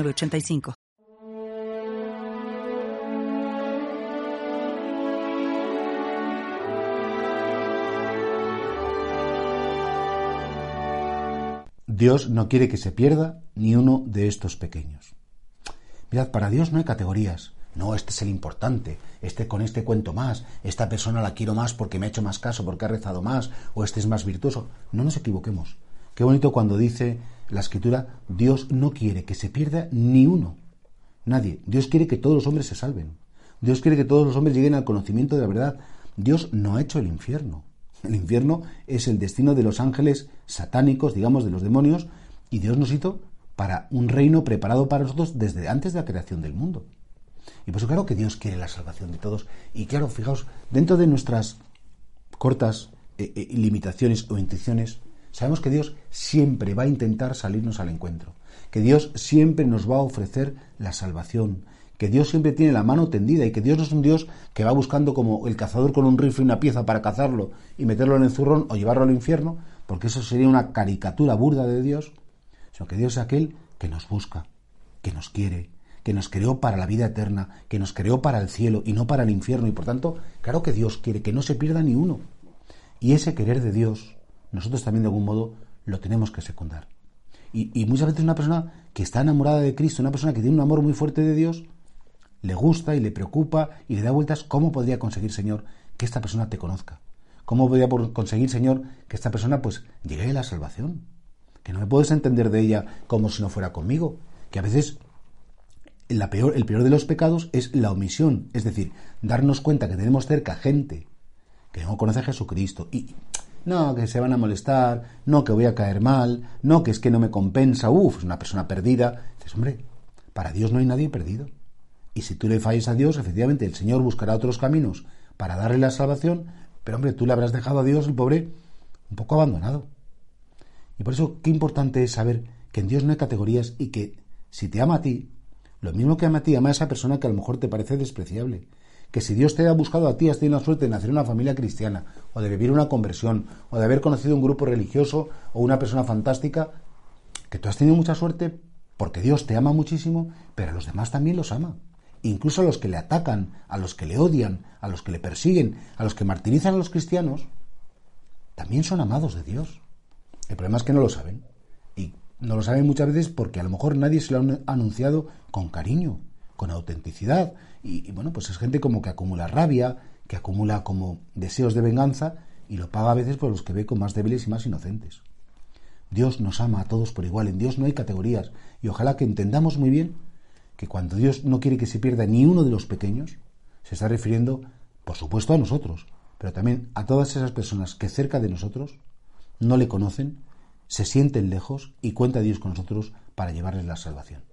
85 Dios no quiere que se pierda ni uno de estos pequeños. Mirad, para Dios no hay categorías. No, este es el importante, este con este cuento más, esta persona la quiero más porque me ha hecho más caso, porque ha rezado más, o este es más virtuoso. No nos equivoquemos. Qué bonito cuando dice la escritura, Dios no quiere que se pierda ni uno. Nadie. Dios quiere que todos los hombres se salven. Dios quiere que todos los hombres lleguen al conocimiento de la verdad. Dios no ha hecho el infierno. El infierno es el destino de los ángeles satánicos, digamos, de los demonios, y Dios nos hizo para un reino preparado para nosotros desde antes de la creación del mundo. Y por eso claro que Dios quiere la salvación de todos. Y claro, fijaos, dentro de nuestras cortas eh, eh, limitaciones o intenciones, Sabemos que Dios siempre va a intentar salirnos al encuentro, que Dios siempre nos va a ofrecer la salvación, que Dios siempre tiene la mano tendida y que Dios no es un Dios que va buscando como el cazador con un rifle y una pieza para cazarlo y meterlo en el zurrón o llevarlo al infierno, porque eso sería una caricatura burda de Dios, sino que Dios es aquel que nos busca, que nos quiere, que nos creó para la vida eterna, que nos creó para el cielo y no para el infierno. Y por tanto, claro que Dios quiere que no se pierda ni uno. Y ese querer de Dios nosotros también de algún modo lo tenemos que secundar. Y, muchas veces una persona que está enamorada de Cristo, una persona que tiene un amor muy fuerte de Dios, le gusta y le preocupa y le da vueltas cómo podría conseguir, Señor, que esta persona te conozca. ¿Cómo podría conseguir, Señor, que esta persona pues llegue a la salvación? Que no me puedes entender de ella como si no fuera conmigo. Que a veces la peor, el peor de los pecados es la omisión. Es decir, darnos cuenta que tenemos cerca gente que no conoce a Jesucristo. Y no, que se van a molestar, no, que voy a caer mal, no, que es que no me compensa, uff, es una persona perdida. Dices, hombre, para Dios no hay nadie perdido. Y si tú le falles a Dios, efectivamente, el Señor buscará otros caminos para darle la salvación, pero hombre, tú le habrás dejado a Dios, el pobre, un poco abandonado. Y por eso, qué importante es saber que en Dios no hay categorías y que si te ama a ti, lo mismo que ama a ti, ama a esa persona que a lo mejor te parece despreciable que si Dios te ha buscado a ti, has tenido la suerte de nacer en una familia cristiana, o de vivir una conversión, o de haber conocido un grupo religioso o una persona fantástica, que tú has tenido mucha suerte porque Dios te ama muchísimo, pero a los demás también los ama. Incluso a los que le atacan, a los que le odian, a los que le persiguen, a los que martirizan a los cristianos, también son amados de Dios. El problema es que no lo saben. Y no lo saben muchas veces porque a lo mejor nadie se lo ha anunciado con cariño, con autenticidad. Y, bueno, pues es gente como que acumula rabia, que acumula como deseos de venganza y lo paga a veces por los que ve con más débiles y más inocentes. Dios nos ama a todos por igual, en Dios no hay categorías y ojalá que entendamos muy bien que cuando Dios no quiere que se pierda ni uno de los pequeños, se está refiriendo, por supuesto, a nosotros, pero también a todas esas personas que cerca de nosotros no le conocen, se sienten lejos y cuenta Dios con nosotros para llevarles la salvación.